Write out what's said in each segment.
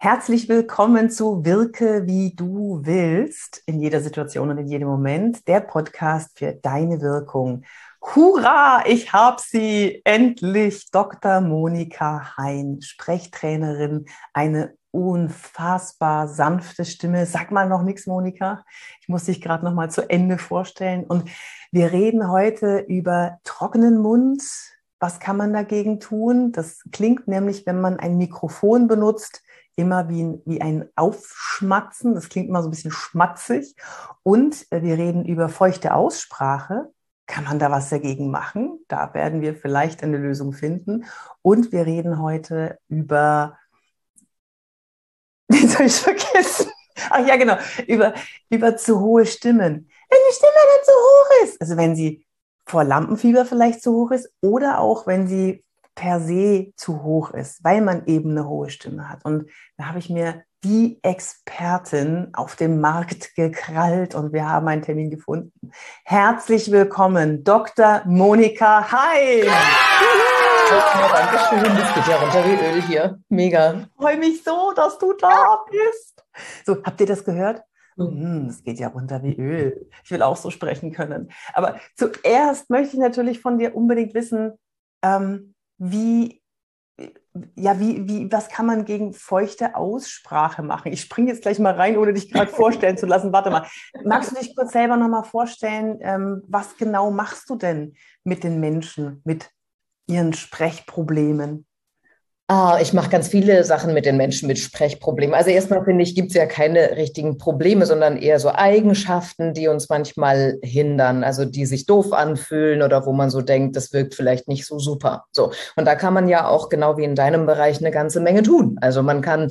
Herzlich willkommen zu Wirke, wie du willst, in jeder Situation und in jedem Moment, der Podcast für deine Wirkung. Hurra, ich habe sie endlich, Dr. Monika Hein, Sprechtrainerin, eine unfassbar sanfte Stimme. Sag mal noch nichts, Monika. Ich muss dich gerade noch mal zu Ende vorstellen. Und wir reden heute über trockenen Mund. Was kann man dagegen tun? Das klingt nämlich, wenn man ein Mikrofon benutzt, immer wie ein, wie ein Aufschmatzen. Das klingt immer so ein bisschen schmatzig. Und äh, wir reden über feuchte Aussprache. Kann man da was dagegen machen? Da werden wir vielleicht eine Lösung finden. Und wir reden heute über, wie soll ich vergessen? Ach ja, genau, über, über zu hohe Stimmen. Wenn die Stimme dann zu hoch ist, also wenn sie vor Lampenfieber vielleicht zu hoch ist oder auch wenn sie per se zu hoch ist, weil man eben eine hohe Stimme hat. Und da habe ich mir die Expertin auf dem Markt gekrallt und wir haben einen Termin gefunden. Herzlich willkommen, Dr. Monika Heim. Ja, danke schön, das geht ja runter wie Öl hier. Mega. Ich freue mich so, dass du da bist. So, habt ihr das gehört? Hm, es geht ja runter wie Öl. Ich will auch so sprechen können. Aber zuerst möchte ich natürlich von dir unbedingt wissen, ähm, wie, ja, wie, wie, was kann man gegen feuchte Aussprache machen? Ich springe jetzt gleich mal rein, ohne dich gerade vorstellen zu lassen. Warte mal. Magst du dich kurz selber nochmal vorstellen, ähm, was genau machst du denn mit den Menschen, mit ihren Sprechproblemen? Ah, ich mache ganz viele Sachen mit den Menschen mit Sprechproblemen. Also erstmal finde ich, gibt es ja keine richtigen Probleme, sondern eher so Eigenschaften, die uns manchmal hindern, also die sich doof anfühlen oder wo man so denkt, das wirkt vielleicht nicht so super. So. Und da kann man ja auch genau wie in deinem Bereich eine ganze Menge tun. Also man kann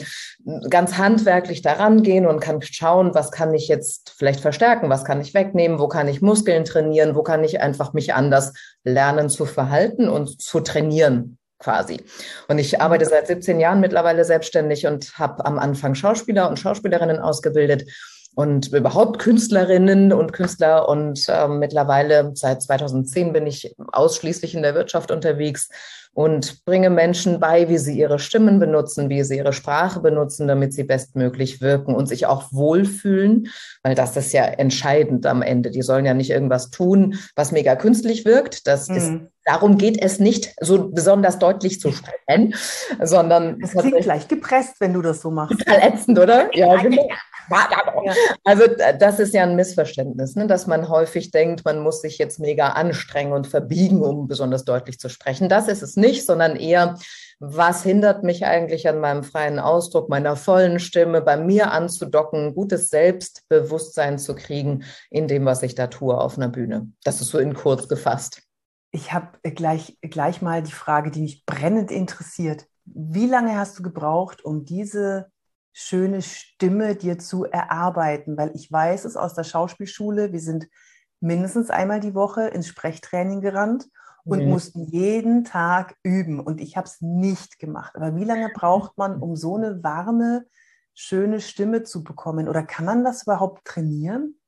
ganz handwerklich daran gehen und kann schauen, was kann ich jetzt vielleicht verstärken, was kann ich wegnehmen, wo kann ich Muskeln trainieren, wo kann ich einfach mich anders lernen zu verhalten und zu trainieren quasi. Und ich arbeite seit 17 Jahren mittlerweile selbstständig und habe am Anfang Schauspieler und Schauspielerinnen ausgebildet und überhaupt Künstlerinnen und Künstler. Und äh, mittlerweile seit 2010 bin ich ausschließlich in der Wirtschaft unterwegs und bringe Menschen bei, wie sie ihre Stimmen benutzen, wie sie ihre Sprache benutzen, damit sie bestmöglich wirken und sich auch wohlfühlen, weil das ist ja entscheidend am Ende. Die sollen ja nicht irgendwas tun, was mega künstlich wirkt. Das mhm. ist Darum geht es nicht so besonders deutlich zu sprechen, sondern es klingt gleich gepresst, wenn du das so machst. Total ätzend, oder? Ja, genau. Also das ist ja ein Missverständnis, ne? dass man häufig denkt, man muss sich jetzt mega anstrengen und verbiegen, um besonders deutlich zu sprechen. Das ist es nicht, sondern eher, was hindert mich eigentlich an meinem freien Ausdruck, meiner vollen Stimme, bei mir anzudocken, gutes Selbstbewusstsein zu kriegen in dem, was ich da tue auf einer Bühne. Das ist so in kurz gefasst. Ich habe gleich, gleich mal die Frage, die mich brennend interessiert. Wie lange hast du gebraucht, um diese schöne Stimme dir zu erarbeiten? Weil ich weiß es aus der Schauspielschule, wir sind mindestens einmal die Woche ins Sprechtraining gerannt und mhm. mussten jeden Tag üben. Und ich habe es nicht gemacht. Aber wie lange braucht man, um so eine warme, schöne Stimme zu bekommen? Oder kann man das überhaupt trainieren?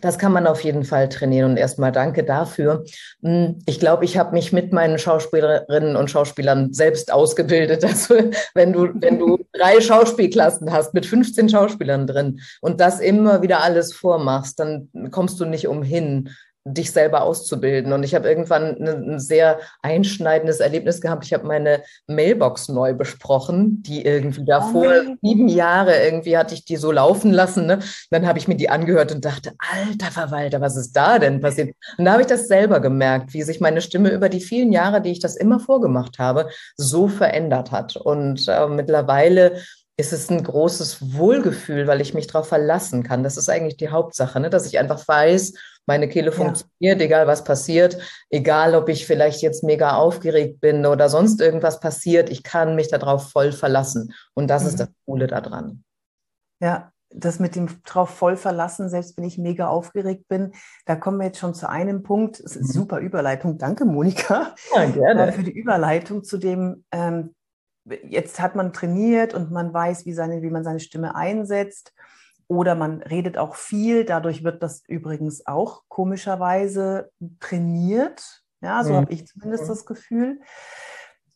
Das kann man auf jeden Fall trainieren und erstmal danke dafür. Hm, ich glaube, ich habe mich mit meinen Schauspielerinnen und Schauspielern selbst ausgebildet. Also wenn du, wenn du drei Schauspielklassen hast mit 15 Schauspielern drin und das immer wieder alles vormachst, dann kommst du nicht umhin, dich selber auszubilden. Und ich habe irgendwann ein sehr einschneidendes Erlebnis gehabt. Ich habe meine Mailbox neu besprochen, die irgendwie davor oh sieben Jahre irgendwie hatte ich die so laufen lassen. Ne? Dann habe ich mir die angehört und dachte, alter Verwalter, was ist da denn passiert? Und da habe ich das selber gemerkt, wie sich meine Stimme über die vielen Jahre, die ich das immer vorgemacht habe, so verändert hat. Und äh, mittlerweile ist es ein großes Wohlgefühl, weil ich mich darauf verlassen kann. Das ist eigentlich die Hauptsache, ne? dass ich einfach weiß, meine Kehle funktioniert, ja. egal was passiert, egal ob ich vielleicht jetzt mega aufgeregt bin oder sonst irgendwas passiert, ich kann mich darauf voll verlassen. Und das mhm. ist das Coole daran. Ja, das mit dem drauf voll verlassen, selbst wenn ich mega aufgeregt bin, da kommen wir jetzt schon zu einem Punkt. Es ist mhm. super Überleitung. Danke, Monika. Ja, gerne. Für die Überleitung zu dem, ähm, jetzt hat man trainiert und man weiß, wie, seine, wie man seine Stimme einsetzt. Oder man redet auch viel, dadurch wird das übrigens auch komischerweise trainiert. Ja, so mhm. habe ich zumindest das Gefühl.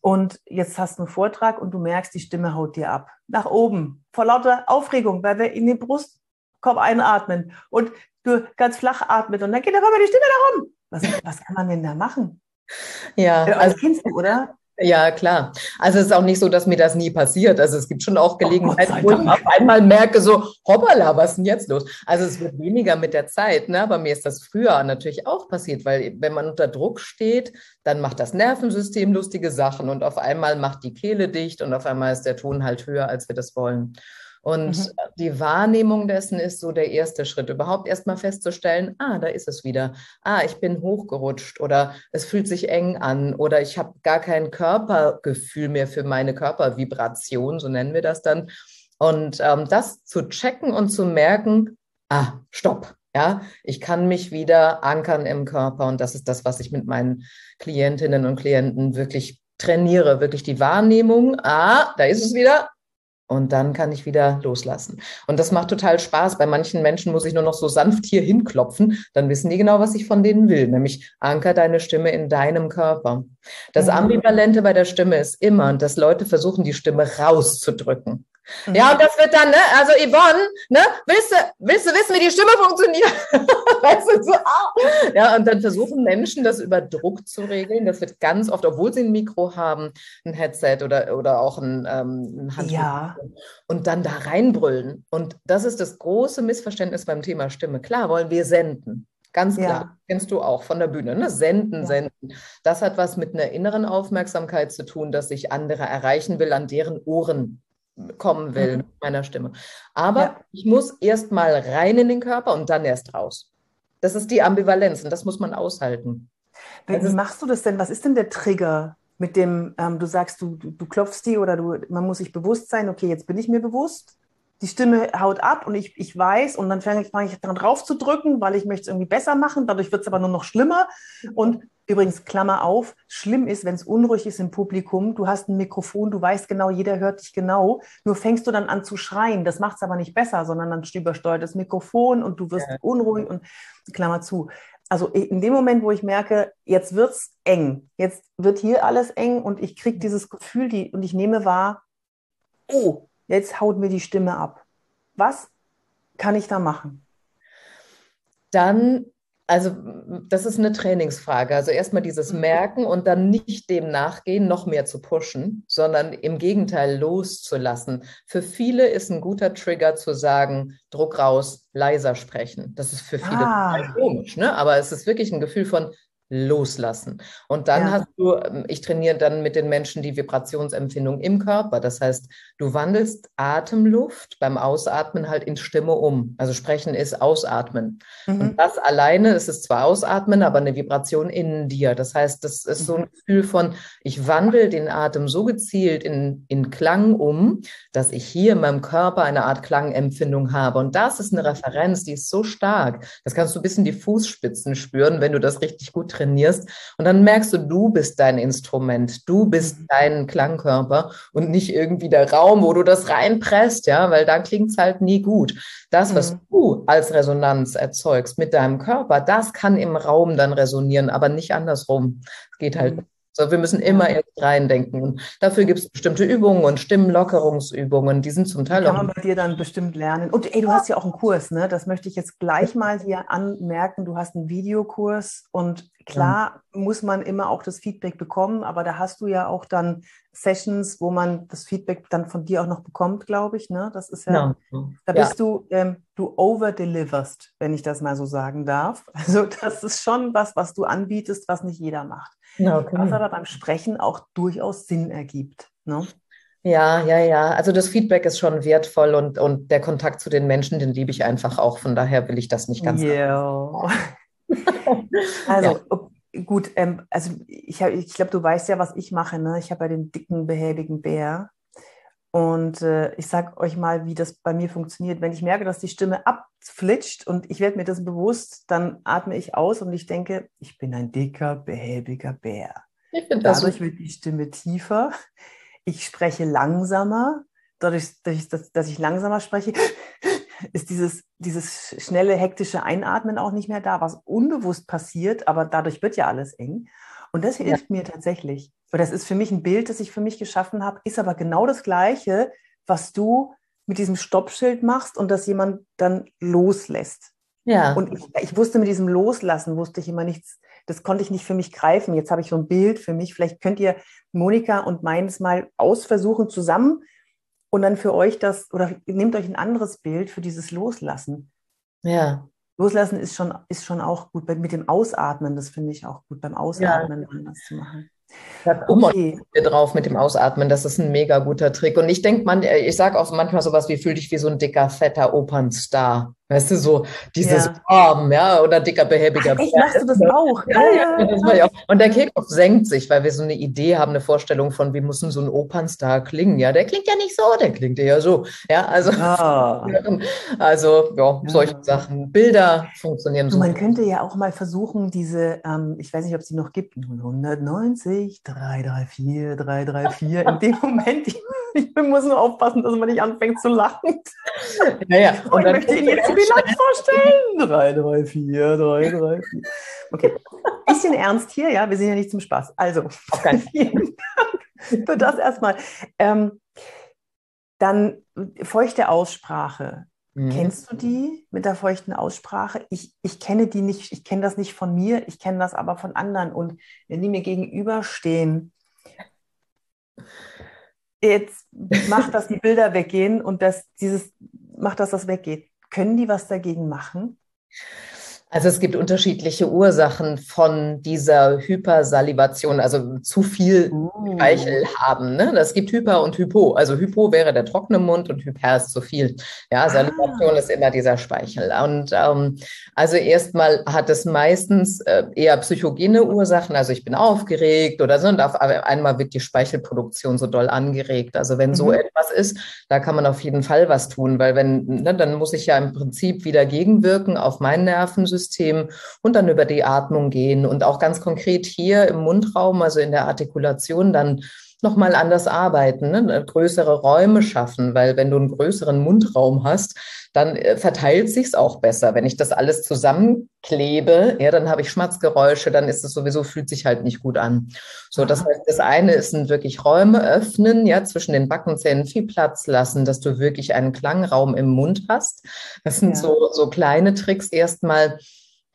Und jetzt hast du einen Vortrag und du merkst, die Stimme haut dir ab. Nach oben, vor lauter Aufregung, weil wir in den Brustkorb einatmen und du ganz flach atmet und dann geht aber die Stimme da rum. Was, was kann man denn da machen? Ja, äh, also kennst du, oder? Ja, klar. Also es ist auch nicht so, dass mir das nie passiert. Also es gibt schon auch Gelegenheiten, oh, wo ich auf einmal merke, so, hoppala, was ist denn jetzt los? Also es wird weniger mit der Zeit. Ne? Aber mir ist das früher natürlich auch passiert, weil wenn man unter Druck steht, dann macht das Nervensystem lustige Sachen und auf einmal macht die Kehle dicht und auf einmal ist der Ton halt höher, als wir das wollen. Und mhm. die Wahrnehmung dessen ist so der erste Schritt, überhaupt erstmal festzustellen, ah, da ist es wieder. Ah, ich bin hochgerutscht oder es fühlt sich eng an oder ich habe gar kein Körpergefühl mehr für meine Körpervibration, so nennen wir das dann. Und ähm, das zu checken und zu merken, ah, stopp. Ja, ich kann mich wieder ankern im Körper und das ist das, was ich mit meinen Klientinnen und Klienten wirklich trainiere, wirklich die Wahrnehmung. Ah, da ist es wieder. Und dann kann ich wieder loslassen. Und das macht total Spaß. Bei manchen Menschen muss ich nur noch so sanft hier hinklopfen. Dann wissen die genau, was ich von denen will. Nämlich anker deine Stimme in deinem Körper. Das mhm. Ambivalente bei der Stimme ist immer, dass Leute versuchen, die Stimme rauszudrücken. Mhm. Ja, und das wird dann, ne, also Yvonne, ne, willst du, willst du wissen, wie die Stimme funktioniert? weißt du, so, ah. Ja, und dann versuchen Menschen, das über Druck zu regeln. Das wird ganz oft, obwohl sie ein Mikro haben, ein Headset oder, oder auch ein, ähm, ein Handtuch. Ja. Und dann da reinbrüllen. Und das ist das große Missverständnis beim Thema Stimme. Klar wollen wir senden. Ganz klar, ja. kennst du auch von der Bühne. Ne? Senden, ja. senden. Das hat was mit einer inneren Aufmerksamkeit zu tun, dass ich andere erreichen will, an deren Ohren kommen will mhm. mit meiner Stimme. Aber ja. ich muss erst mal rein in den Körper und dann erst raus. Das ist die Ambivalenz und das muss man aushalten. Wie also, machst du das denn? Was ist denn der Trigger mit dem, ähm, du sagst, du, du, du klopfst die oder du, man muss sich bewusst sein, okay, jetzt bin ich mir bewusst, die Stimme haut ab und ich, ich weiß und dann fange ich, fang ich daran drauf zu drücken, weil ich möchte es irgendwie besser machen. Dadurch wird es aber nur noch schlimmer. Und übrigens, Klammer auf, schlimm ist, wenn es unruhig ist im Publikum, du hast ein Mikrofon, du weißt genau, jeder hört dich genau, nur fängst du dann an zu schreien. Das macht es aber nicht besser, sondern dann übersteuert das Mikrofon und du wirst ja. unruhig und Klammer zu. Also in dem Moment, wo ich merke, jetzt wird es eng, jetzt wird hier alles eng und ich kriege dieses Gefühl die, und ich nehme wahr, oh, jetzt haut mir die Stimme ab. Was kann ich da machen? Dann, also das ist eine Trainingsfrage. Also erstmal dieses mhm. Merken und dann nicht dem nachgehen, noch mehr zu pushen, sondern im Gegenteil loszulassen. Für viele ist ein guter Trigger zu sagen, Druck raus, leiser sprechen. Das ist für viele ah. komisch, ne? aber es ist wirklich ein Gefühl von loslassen. Und dann ja. hast du, ähm, ich trainiere dann mit den Menschen die Vibrationsempfindung im Körper. Das heißt, du wandelst Atemluft beim Ausatmen halt in Stimme um. Also sprechen ist Ausatmen. Mhm. Und das alleine ist es zwar Ausatmen, aber eine Vibration in dir. Das heißt, das ist so ein mhm. Gefühl von, ich wandle den Atem so gezielt in, in Klang um, dass ich hier in meinem Körper eine Art Klangempfindung habe. Und das ist eine Referenz, die ist so stark. Das kannst du bis in die Fußspitzen spüren, wenn du das richtig gut trainierst. Und dann merkst du, du bist dein Instrument, du bist mhm. dein Klangkörper und nicht irgendwie der Raum, wo du das reinpresst, ja, weil dann klingt es halt nie gut. Das, was mhm. du als Resonanz erzeugst mit deinem Körper, das kann im Raum dann resonieren, aber nicht andersrum. Es geht halt mhm. So, wir müssen immer erst reindenken. Und dafür gibt es bestimmte Übungen und Stimmenlockerungsübungen, die sind zum Teil Kann auch. Kann man bei dir dann bestimmt lernen. Und ey, du hast ja auch einen Kurs, ne? Das möchte ich jetzt gleich mal hier anmerken. Du hast einen Videokurs und klar ja. muss man immer auch das Feedback bekommen, aber da hast du ja auch dann Sessions, wo man das Feedback dann von dir auch noch bekommt, glaube ich. Ne? Das ist ja, ja. da bist ja. du, ähm, du overdeliverst, wenn ich das mal so sagen darf. Also das ist schon was, was du anbietest, was nicht jeder macht. Okay. Was aber beim Sprechen auch durchaus Sinn ergibt. Ne? Ja, ja, ja. Also das Feedback ist schon wertvoll und, und der Kontakt zu den Menschen, den liebe ich einfach auch. Von daher will ich das nicht ganz. Yeah. also, ja. gut, ähm, also ich, ich glaube, du weißt ja, was ich mache. Ne? Ich habe ja den dicken, behäbigen Bär. Und äh, ich sage euch mal, wie das bei mir funktioniert. Wenn ich merke, dass die Stimme abflitscht und ich werde mir das bewusst, dann atme ich aus und ich denke, ich bin ein dicker, behäbiger Bär. Dadurch wird die Stimme tiefer. Ich spreche langsamer. Dadurch, dass, dass ich langsamer spreche, ist dieses, dieses schnelle, hektische Einatmen auch nicht mehr da, was unbewusst passiert, aber dadurch wird ja alles eng. Und das hilft ja. mir tatsächlich. Weil das ist für mich ein Bild, das ich für mich geschaffen habe, ist aber genau das Gleiche, was du mit diesem Stoppschild machst und das jemand dann loslässt. Ja. Und ich, ich, wusste mit diesem Loslassen, wusste ich immer nichts, das konnte ich nicht für mich greifen. Jetzt habe ich so ein Bild für mich. Vielleicht könnt ihr Monika und meins mal ausversuchen zusammen und dann für euch das, oder nehmt euch ein anderes Bild für dieses Loslassen. Ja. Loslassen ist schon, ist schon auch gut. Mit dem Ausatmen, das finde ich auch gut, beim Ausatmen ja. anders zu machen. Da okay. wir drauf mit dem Ausatmen. Das ist ein mega guter Trick. Und ich denke, man, ich sage auch manchmal sowas wie, fühl dich wie so ein dicker, fetter Opernstar. Weißt du, so dieses ja. Arm, ja, oder dicker, behäbiger. Ach, echt, machst du das auch? Ja, ja, das mache ich auch. Und der Kehlkopf senkt sich, weil wir so eine Idee haben, eine Vorstellung von, wie muss denn so ein Opernstar klingen? Ja, der klingt ja nicht so, der klingt eher so. Ja, also, ah. also ja, solche Sachen. Bilder funktionieren so. Man könnte ja auch mal versuchen, diese, ähm, ich weiß nicht, ob es die noch gibt, 190, 334, 334, in dem Moment, ich muss nur aufpassen, dass man nicht anfängt zu lachen. Naja, und, und ich möchte Ihnen jetzt Bilanz vorstellen. 3, 3, 4, 3, 3, 4. Okay, bisschen ernst hier, ja, wir sind ja nicht zum Spaß. Also, okay. vielen Dank für das erstmal. Ähm, dann feuchte Aussprache. Mhm. Kennst du die mit der feuchten Aussprache? Ich, ich kenne die nicht, ich kenne das nicht von mir, ich kenne das aber von anderen. Und wenn die mir gegenüberstehen, jetzt macht, dass die Bilder weggehen und dass dieses macht, dass das weggeht. Können die was dagegen machen? Also es gibt unterschiedliche Ursachen von dieser Hypersalivation, also zu viel uh. Speichel haben. Ne? Das gibt Hyper und Hypo. Also Hypo wäre der trockene Mund und Hyper ist zu viel. Ja, ah. Salivation ah. ist immer dieser Speichel. Und ähm, also erstmal hat es meistens äh, eher psychogene Ursachen. Also ich bin aufgeregt oder so und auf einmal wird die Speichelproduktion so doll angeregt. Also wenn mhm. so etwas ist, da kann man auf jeden Fall was tun, weil wenn, ne, dann muss ich ja im Prinzip wieder gegenwirken auf mein Nervensystem Nervensystem und dann über die Atmung gehen. Und auch ganz konkret hier im Mundraum, also in der Artikulation, dann nochmal anders arbeiten, ne? größere Räume schaffen, weil wenn du einen größeren Mundraum hast, dann äh, verteilt sich's auch besser. Wenn ich das alles zusammenklebe, ja, dann habe ich Schmatzgeräusche, dann ist es sowieso, fühlt sich halt nicht gut an. So, das heißt, das eine ist ein wirklich Räume öffnen, ja, zwischen den Backenzähnen viel Platz lassen, dass du wirklich einen Klangraum im Mund hast. Das sind ja. so, so kleine Tricks erstmal.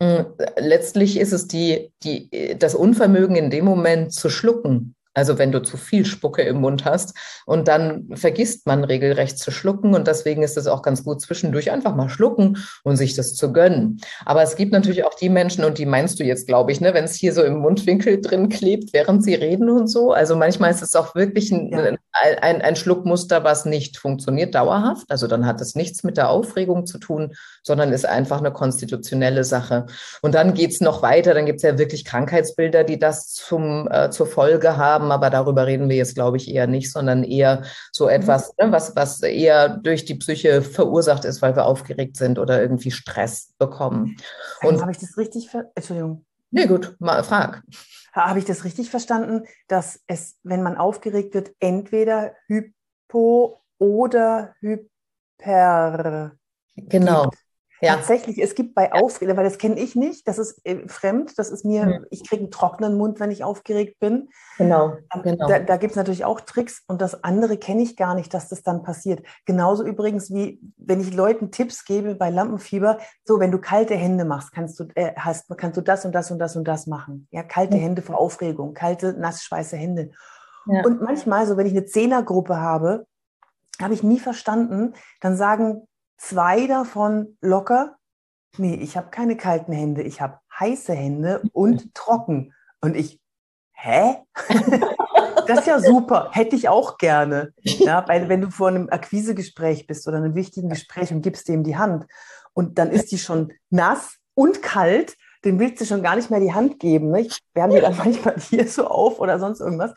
Hm, letztlich ist es die, die, das Unvermögen in dem Moment zu schlucken. Also wenn du zu viel Spucke im Mund hast und dann vergisst man regelrecht zu schlucken und deswegen ist es auch ganz gut zwischendurch einfach mal schlucken und sich das zu gönnen. Aber es gibt natürlich auch die Menschen und die meinst du jetzt, glaube ich, ne, wenn es hier so im Mundwinkel drin klebt, während sie reden und so. Also manchmal ist es auch wirklich ein, ja. ein, ein Schluckmuster, was nicht funktioniert dauerhaft. Also dann hat es nichts mit der Aufregung zu tun, sondern ist einfach eine konstitutionelle Sache. Und dann geht's noch weiter, dann gibt es ja wirklich Krankheitsbilder, die das zum, äh, zur Folge haben haben, aber darüber reden wir jetzt, glaube ich, eher nicht, sondern eher so mhm. etwas, ne, was, was eher durch die Psyche verursacht ist, weil wir aufgeregt sind oder irgendwie Stress bekommen. Und habe ich das richtig ver Entschuldigung. Nee, gut, mal frag. Habe ich das richtig verstanden, dass es, wenn man aufgeregt wird, entweder Hypo oder Hyper Genau. Gibt? Ja. Tatsächlich, es gibt bei Aufregung, weil das kenne ich nicht, das ist äh, fremd, das ist mir, mhm. ich kriege einen trockenen Mund, wenn ich aufgeregt bin. Genau. Ähm, genau. Da, da gibt es natürlich auch Tricks und das andere kenne ich gar nicht, dass das dann passiert. Genauso übrigens wie, wenn ich Leuten Tipps gebe bei Lampenfieber, so, wenn du kalte Hände machst, kannst du, äh, hast, kannst du das und das und das und das machen. Ja, kalte mhm. Hände vor Aufregung, kalte, nassschweiße Hände. Ja. Und manchmal, so wenn ich eine Zehnergruppe habe, habe ich nie verstanden, dann sagen zwei davon locker. Nee, ich habe keine kalten Hände, ich habe heiße Hände und trocken. Und ich, hä? das ist ja super, hätte ich auch gerne. Ja, weil wenn du vor einem Akquisegespräch bist oder einem wichtigen Gespräch und gibst dem die Hand und dann ist die schon nass und kalt, den willst du schon gar nicht mehr die Hand geben. Ne? Ich wärme die dann manchmal hier so auf oder sonst irgendwas.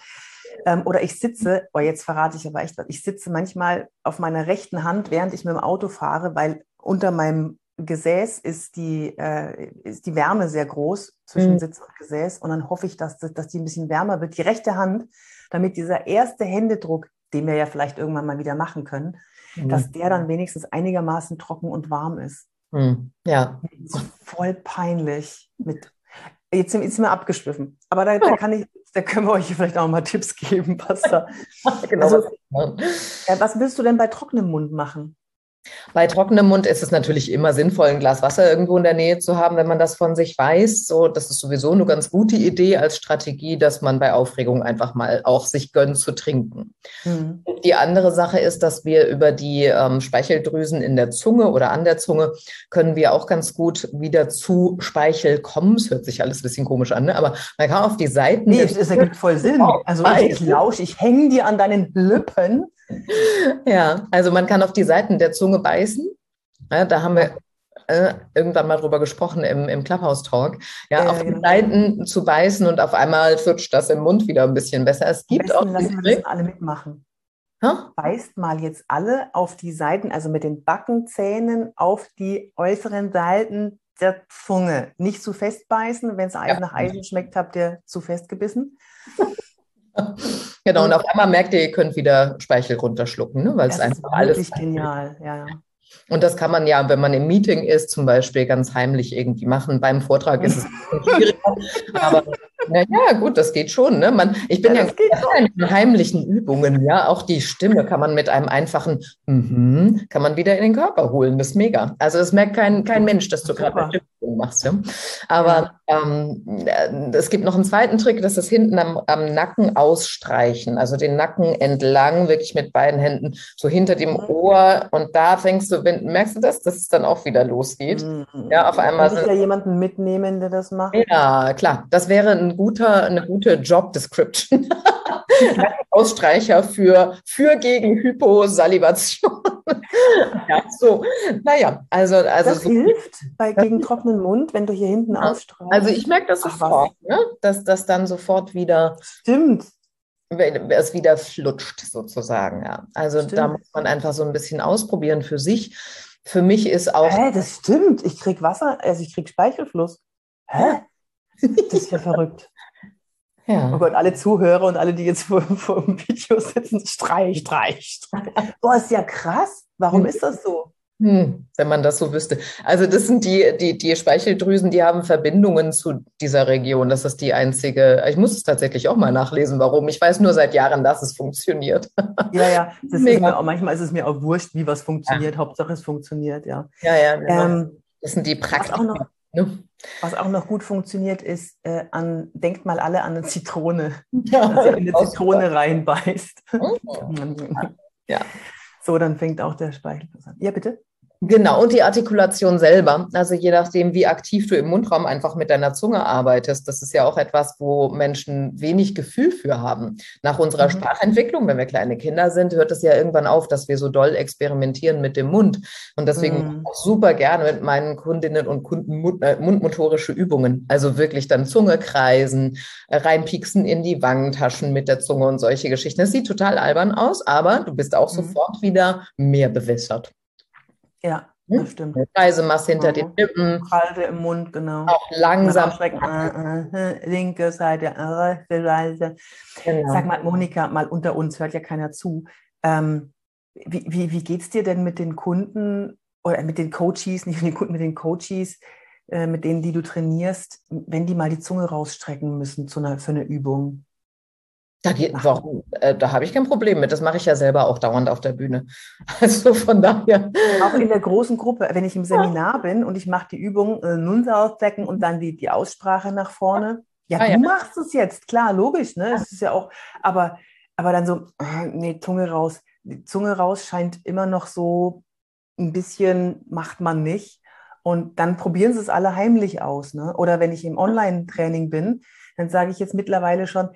Ähm, oder ich sitze, oh, jetzt verrate ich aber echt was, ich sitze manchmal auf meiner rechten Hand, während ich mit dem Auto fahre, weil unter meinem Gesäß ist die, äh, ist die Wärme sehr groß zwischen mhm. Sitz und Gesäß. Und dann hoffe ich, dass, dass die ein bisschen wärmer wird. Die rechte Hand, damit dieser erste Händedruck, den wir ja vielleicht irgendwann mal wieder machen können, mhm. dass der dann wenigstens einigermaßen trocken und warm ist. Mhm. Ja. Voll peinlich mit Jetzt sind, sind wir abgeschwiffen. Aber da, da, kann ich, da können wir euch vielleicht auch mal Tipps geben, was da. genau. Also, was willst du denn bei trockenem Mund machen? Bei trockenem Mund ist es natürlich immer sinnvoll, ein Glas Wasser irgendwo in der Nähe zu haben, wenn man das von sich weiß. So, das ist sowieso eine ganz gute Idee als Strategie, dass man bei Aufregung einfach mal auch sich gönnt zu trinken. Mhm. Die andere Sache ist, dass wir über die ähm, Speicheldrüsen in der Zunge oder an der Zunge können wir auch ganz gut wieder zu Speichel kommen. Es hört sich alles ein bisschen komisch an, ne? aber man kann auf die Seiten. Nee, es ergibt voll Sinn. Also ich, ich lausche, ich hänge dir an deinen Lippen ja, also man kann auf die Seiten der Zunge beißen. Ja, da haben wir äh, irgendwann mal drüber gesprochen im, im Clubhouse-Talk. Ja, ja, auf genau. die Seiten zu beißen und auf einmal flutscht das im Mund wieder ein bisschen besser. Es gibt auch. Lassen wir das alle mitmachen. Ha? Beißt mal jetzt alle auf die Seiten, also mit den Backenzähnen auf die äußeren Seiten der Zunge. Nicht zu fest beißen. Wenn es ja. nach Eisen schmeckt, habt ihr zu fest gebissen. Genau, und auf einmal merkt ihr, ihr könnt wieder Speichel runterschlucken, ne? weil es einfach alles. Ist genial, ja. Und das kann man ja, wenn man im Meeting ist, zum Beispiel ganz heimlich irgendwie machen. Beim Vortrag ist es schwieriger. aber naja, gut, das geht schon. Ne? Man, ich bin ja, ja in heimlichen Übungen, ja. Auch die Stimme kann man mit einem einfachen -hmm, kann man wieder in den Körper holen. Das ist mega. Also es merkt kein, kein Mensch, dass du gerade machst. Ja? Aber ja. ähm, äh, es gibt noch einen zweiten Trick, das ist hinten am, am, Nacken ausstreichen. Also den Nacken entlang, wirklich mit beiden Händen, so hinter dem mhm. Ohr. Und da fängst du, wenn, merkst du das, dass es dann auch wieder losgeht. Mhm. Ja, auf einmal. Kann ich ja jemanden mitnehmen, der das macht? Ja, klar. Das wäre ein guter, eine gute Job Description. Ausstreicher für, für gegen Hyposalivation. ja, so. Naja, also. also das so, hilft bei gegen trockenen Mund, wenn du hier hinten ja. ausstreichst. Also ich merke das sofort, ne? dass das dann sofort wieder. Stimmt. Es wieder flutscht sozusagen, ja. Also stimmt. da muss man einfach so ein bisschen ausprobieren für sich. Für mich ist auch. Hä, das stimmt. Ich krieg Wasser, also ich krieg Speichelfluss. Hä? Das ist ja verrückt. Ja. Oh Gott, alle Zuhörer und alle, die jetzt vor, vor dem Video sitzen, streich, streich, streich. Boah, ist ja krass. Warum ist das so? Hm, wenn man das so wüsste. Also das sind die, die, die Speicheldrüsen, die haben Verbindungen zu dieser Region. Das ist die einzige. Ich muss es tatsächlich auch mal nachlesen, warum. Ich weiß nur seit Jahren, dass es funktioniert. Ja, ja. Das ist mir auch, manchmal ist es mir auch wurscht, wie was funktioniert. Ja. Hauptsache es funktioniert, ja. Ja, ja. Genau. Ähm, das sind die Praktiken. Ne? Was auch noch gut funktioniert, ist, äh, an, denkt mal alle an eine Zitrone, ja, dass ihr in eine Zitrone reinbeißt. ja. So, dann fängt auch der Speichel an. Ja, bitte? Genau, und die Artikulation selber. Also je nachdem, wie aktiv du im Mundraum einfach mit deiner Zunge arbeitest, das ist ja auch etwas, wo Menschen wenig Gefühl für haben. Nach unserer mhm. Sprachentwicklung, wenn wir kleine Kinder sind, hört es ja irgendwann auf, dass wir so doll experimentieren mit dem Mund. Und deswegen mhm. auch super gerne mit meinen Kundinnen und Kunden Mund, äh, mundmotorische Übungen. Also wirklich dann Zunge kreisen, äh, reinpieksen in die Wangentaschen mit der Zunge und solche Geschichten. Das sieht total albern aus, aber du bist auch mhm. sofort wieder mehr bewässert. Ja, hm? das stimmt. Reisemasse hinter den Lippen. Kalte im Mund, genau. Auch langsam. Äh, äh, linke Seite, rechte Seite. Genau. Sag mal, Monika, mal unter uns, hört ja keiner zu. Ähm, wie wie, wie geht es dir denn mit den Kunden oder mit den Coaches, nicht mit den Kunden, mit den Coaches, äh, mit denen, die du trainierst, wenn die mal die Zunge rausstrecken müssen zu einer, für eine Übung? Da, warum, äh, da habe ich kein Problem mit. Das mache ich ja selber auch dauernd auf der Bühne. Also von daher. Auch in der großen Gruppe, wenn ich im Seminar bin und ich mache die Übung äh, Nunse ausdecken und dann die, die Aussprache nach vorne. Ja, ah, du ja. machst es jetzt, klar, logisch, ne? Es ist ja auch, aber, aber dann so, äh, nee, Zunge raus. Die Zunge raus scheint immer noch so ein bisschen, macht man nicht. Und dann probieren sie es alle heimlich aus. Ne? Oder wenn ich im Online-Training bin, dann sage ich jetzt mittlerweile schon,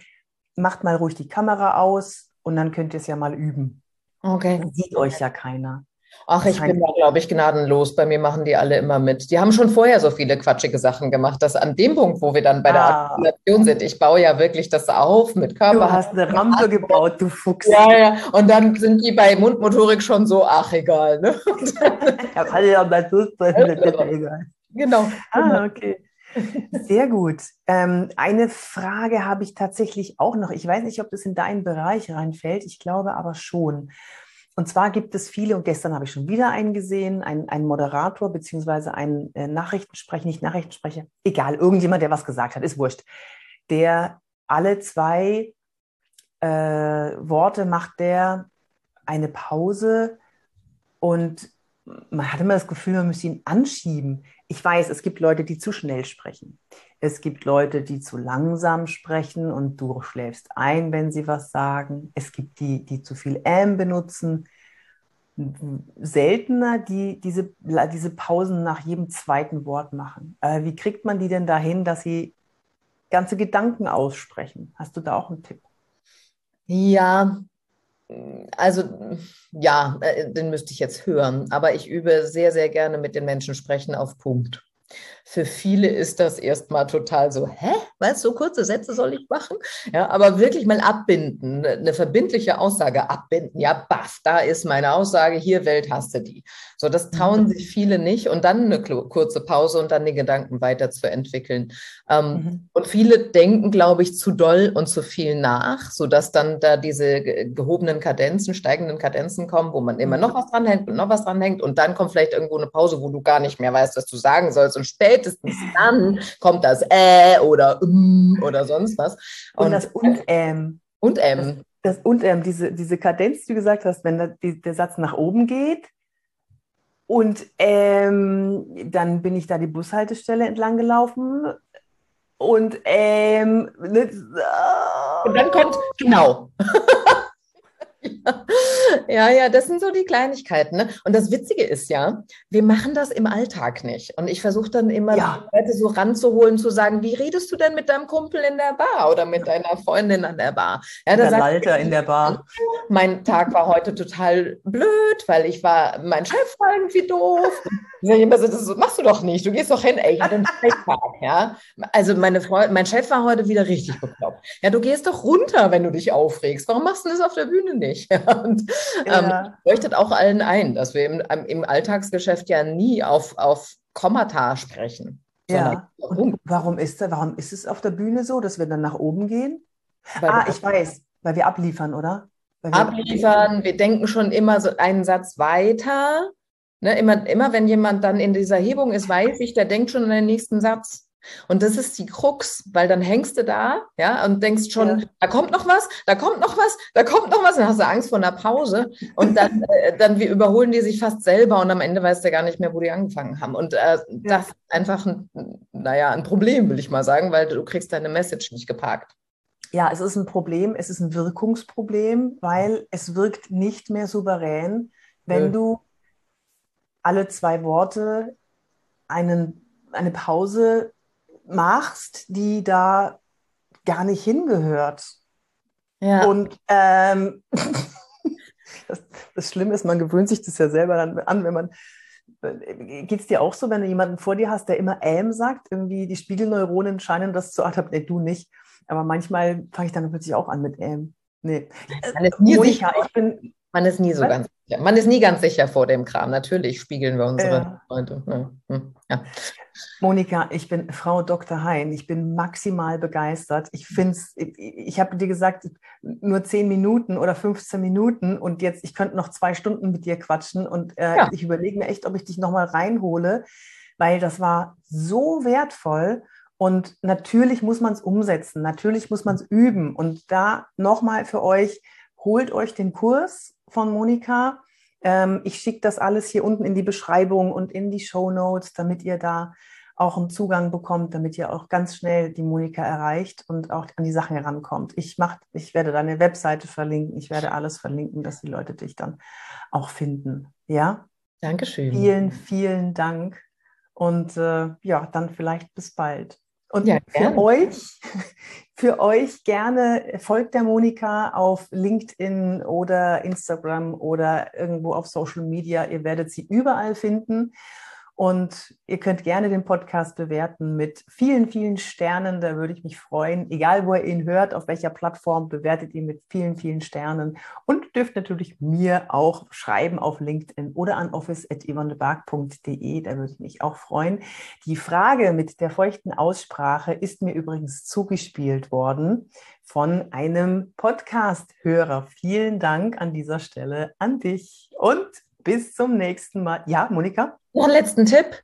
macht mal ruhig die Kamera aus und dann könnt ihr es ja mal üben. Okay. Dann sieht euch ja keiner. Ach, ich bin da, glaube ich, gnadenlos. Bei mir machen die alle immer mit. Die haben schon vorher so viele quatschige Sachen gemacht, dass an dem Punkt, wo wir dann bei der ah. Artikulation sind, ich baue ja wirklich das auf mit Körper. Du hast eine Rampe gebaut, du Fuchs. Ja, ja. Und dann sind die bei Mundmotorik schon so, ach, egal. Ne? ja, kann ja mal so egal. Genau. Ah, okay. Sehr gut. Ähm, eine Frage habe ich tatsächlich auch noch. Ich weiß nicht, ob das in deinen Bereich reinfällt. Ich glaube aber schon. Und zwar gibt es viele, und gestern habe ich schon wieder einen gesehen, einen, einen Moderator beziehungsweise einen äh, Nachrichtensprecher, nicht Nachrichtensprecher, egal, irgendjemand, der was gesagt hat, ist wurscht, der alle zwei äh, Worte macht der eine Pause und man hat immer das Gefühl, man müsste ihn anschieben. Ich weiß, es gibt Leute, die zu schnell sprechen. Es gibt Leute, die zu langsam sprechen und du schläfst ein, wenn sie was sagen. Es gibt die, die zu viel M benutzen. Seltener, die diese, diese Pausen nach jedem zweiten Wort machen. Äh, wie kriegt man die denn dahin, dass sie ganze Gedanken aussprechen? Hast du da auch einen Tipp? Ja, also ja, äh, den müsste ich jetzt hören, aber ich übe sehr, sehr gerne mit den Menschen sprechen auf Punkt. Für viele ist das erstmal total so, hä? Was, so kurze Sätze soll ich machen? Ja, aber wirklich mal abbinden, eine verbindliche Aussage abbinden. Ja, baff, da ist meine Aussage, hier Welt hast du die. So, das trauen mhm. sich viele nicht und dann eine kurze Pause und dann den Gedanken weiterzuentwickeln. Ähm, mhm. Und viele denken, glaube ich, zu doll und zu viel nach, sodass dann da diese gehobenen Kadenzen, steigenden Kadenzen kommen, wo man immer mhm. noch was dranhängt und noch was dranhängt und dann kommt vielleicht irgendwo eine Pause, wo du gar nicht mehr weißt, was du sagen sollst und spätestens dann kommt das äh oder mm oder sonst was. Und, und das und ähm. Und ähm. Das, das und ähm, diese, diese Kadenz, die du gesagt hast, wenn der, die, der Satz nach oben geht, und ähm, dann bin ich da die Bushaltestelle entlang gelaufen und, ähm, und dann kommt genau. Ja, ja, das sind so die Kleinigkeiten. Ne? Und das Witzige ist ja, wir machen das im Alltag nicht. Und ich versuche dann immer, ja. Leute so ranzuholen, zu sagen, wie redest du denn mit deinem Kumpel in der Bar oder mit deiner Freundin an der Bar? Ja, der Lalter in der Bar. Mein Tag war heute total blöd, weil ich war, mein Chef war irgendwie doof. das machst du doch nicht. Du gehst doch hin, ey, ich hatte einen Tag, ja. Also meine Freund, mein Chef war heute wieder richtig bekloppt. Ja, du gehst doch runter, wenn du dich aufregst. Warum machst du das auf der Bühne nicht? Und ja. ähm, leuchtet auch allen ein, dass wir im, im Alltagsgeschäft ja nie auf, auf Kommata sprechen. Ja. Warum ist, da, warum ist es auf der Bühne so, dass wir dann nach oben gehen? Weil ah, ich weiß, weil wir abliefern, oder? Wir abliefern, wir denken schon immer so einen Satz weiter. Ne, immer, immer wenn jemand dann in dieser Hebung ist, weiß ich, der denkt schon an den nächsten Satz. Und das ist die Krux, weil dann hängst du da, ja, und denkst schon, ja. da kommt noch was, da kommt noch was, da kommt noch was, dann hast du Angst vor einer Pause und dann, äh, dann wir überholen die sich fast selber und am Ende weißt du gar nicht mehr, wo die angefangen haben. Und äh, das ist einfach ein, naja, ein Problem, will ich mal sagen, weil du kriegst deine Message nicht geparkt. Ja, es ist ein Problem, es ist ein Wirkungsproblem, weil es wirkt nicht mehr souverän, wenn mhm. du alle zwei Worte einen, eine Pause machst, die da gar nicht hingehört. Ja. Und ähm, das, das Schlimme ist, man gewöhnt sich das ja selber dann an, wenn man Geht es dir auch so, wenn du jemanden vor dir hast, der immer ähm sagt? Irgendwie die Spiegelneuronen scheinen das zu adaptieren. Nee, du nicht. Aber manchmal fange ich dann plötzlich auch an mit ähm. Nee. Nie, sicher, ich bin, man ist nie so was? ganz sicher. Man ist nie ganz sicher vor dem Kram. Natürlich spiegeln wir unsere ja. Freunde. Ja. Hm, ja. Monika, ich bin Frau Dr. Hein. Ich bin maximal begeistert. Ich finde es, ich, ich habe dir gesagt, nur 10 Minuten oder 15 Minuten und jetzt, ich könnte noch zwei Stunden mit dir quatschen und äh, ja. ich überlege mir echt, ob ich dich nochmal reinhole, weil das war so wertvoll. Und natürlich muss man es umsetzen, natürlich muss man es üben. Und da nochmal für euch, holt euch den Kurs von Monika. Ähm, ich schicke das alles hier unten in die Beschreibung und in die Show Notes, damit ihr da auch einen Zugang bekommt, damit ihr auch ganz schnell die Monika erreicht und auch an die Sachen herankommt. Ich mach, ich werde deine Webseite verlinken, ich werde alles verlinken, dass die Leute dich dann auch finden. Ja? Dankeschön. Vielen, vielen Dank und äh, ja, dann vielleicht bis bald. Und ja, für euch, für euch gerne folgt der Monika auf LinkedIn oder Instagram oder irgendwo auf Social Media. Ihr werdet sie überall finden. Und ihr könnt gerne den Podcast bewerten mit vielen, vielen Sternen. Da würde ich mich freuen. Egal, wo ihr ihn hört, auf welcher Plattform, bewertet ihn mit vielen, vielen Sternen. Und dürft natürlich mir auch schreiben auf LinkedIn oder an office.yvonnebark.de. Da würde ich mich auch freuen. Die Frage mit der feuchten Aussprache ist mir übrigens zugespielt worden von einem Podcast-Hörer. Vielen Dank an dieser Stelle an dich und bis zum nächsten Mal. Ja, Monika? Noch einen letzten Tipp.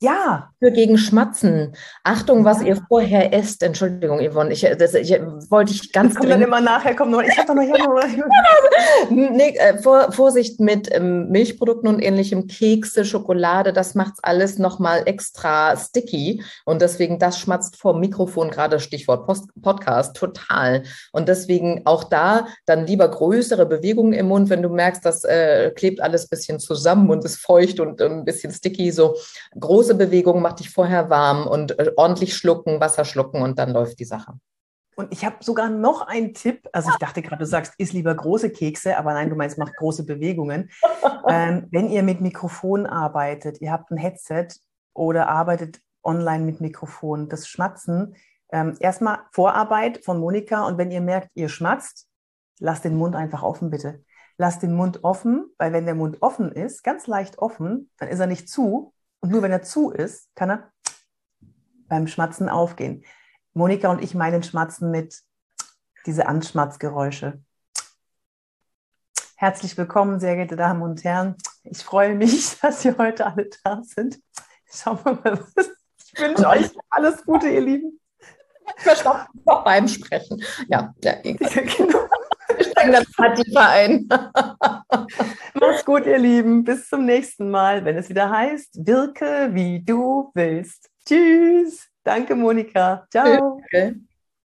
Ja. Für gegen Schmatzen. Achtung, was ja. ihr vorher esst. Entschuldigung, Yvonne, ich, das, ich, wollte ich ganz das kommt dann immer nachher, kommt noch, ich habe doch noch hier noch. nee, äh, vor, Vorsicht mit ähm, Milchprodukten und ähnlichem, Kekse, Schokolade, das macht alles nochmal extra sticky und deswegen, das schmatzt vor Mikrofon, gerade Stichwort Post, Podcast, total. Und deswegen auch da dann lieber größere Bewegungen im Mund, wenn du merkst, das äh, klebt alles ein bisschen zusammen und ist feucht und äh, ein bisschen sticky, so große große Bewegung, mach dich vorher warm und äh, ordentlich schlucken, Wasser schlucken und dann läuft die Sache. Und ich habe sogar noch einen Tipp. Also ich dachte gerade, du sagst, isst lieber große Kekse, aber nein, du meinst, macht große Bewegungen. ähm, wenn ihr mit Mikrofon arbeitet, ihr habt ein Headset oder arbeitet online mit Mikrofon, das Schmatzen, ähm, erstmal Vorarbeit von Monika und wenn ihr merkt, ihr schmatzt, lasst den Mund einfach offen, bitte. Lasst den Mund offen, weil wenn der Mund offen ist, ganz leicht offen, dann ist er nicht zu, und nur wenn er zu ist, kann er beim Schmatzen aufgehen. Monika und ich meinen Schmatzen mit diese Anschmatzgeräusche. Herzlich willkommen, sehr geehrte Damen und Herren. Ich freue mich, dass Sie heute alle da sind. Schauen wir mal, was. Ich wünsche euch alles Gute, ihr Lieben. Verstopft noch beim Sprechen. Ja, ja, genau. Wir steigen das tiefer ein. Macht's gut, ihr Lieben. Bis zum nächsten Mal, wenn es wieder heißt, wirke wie du willst. Tschüss. Danke, Monika. Ciao. Okay.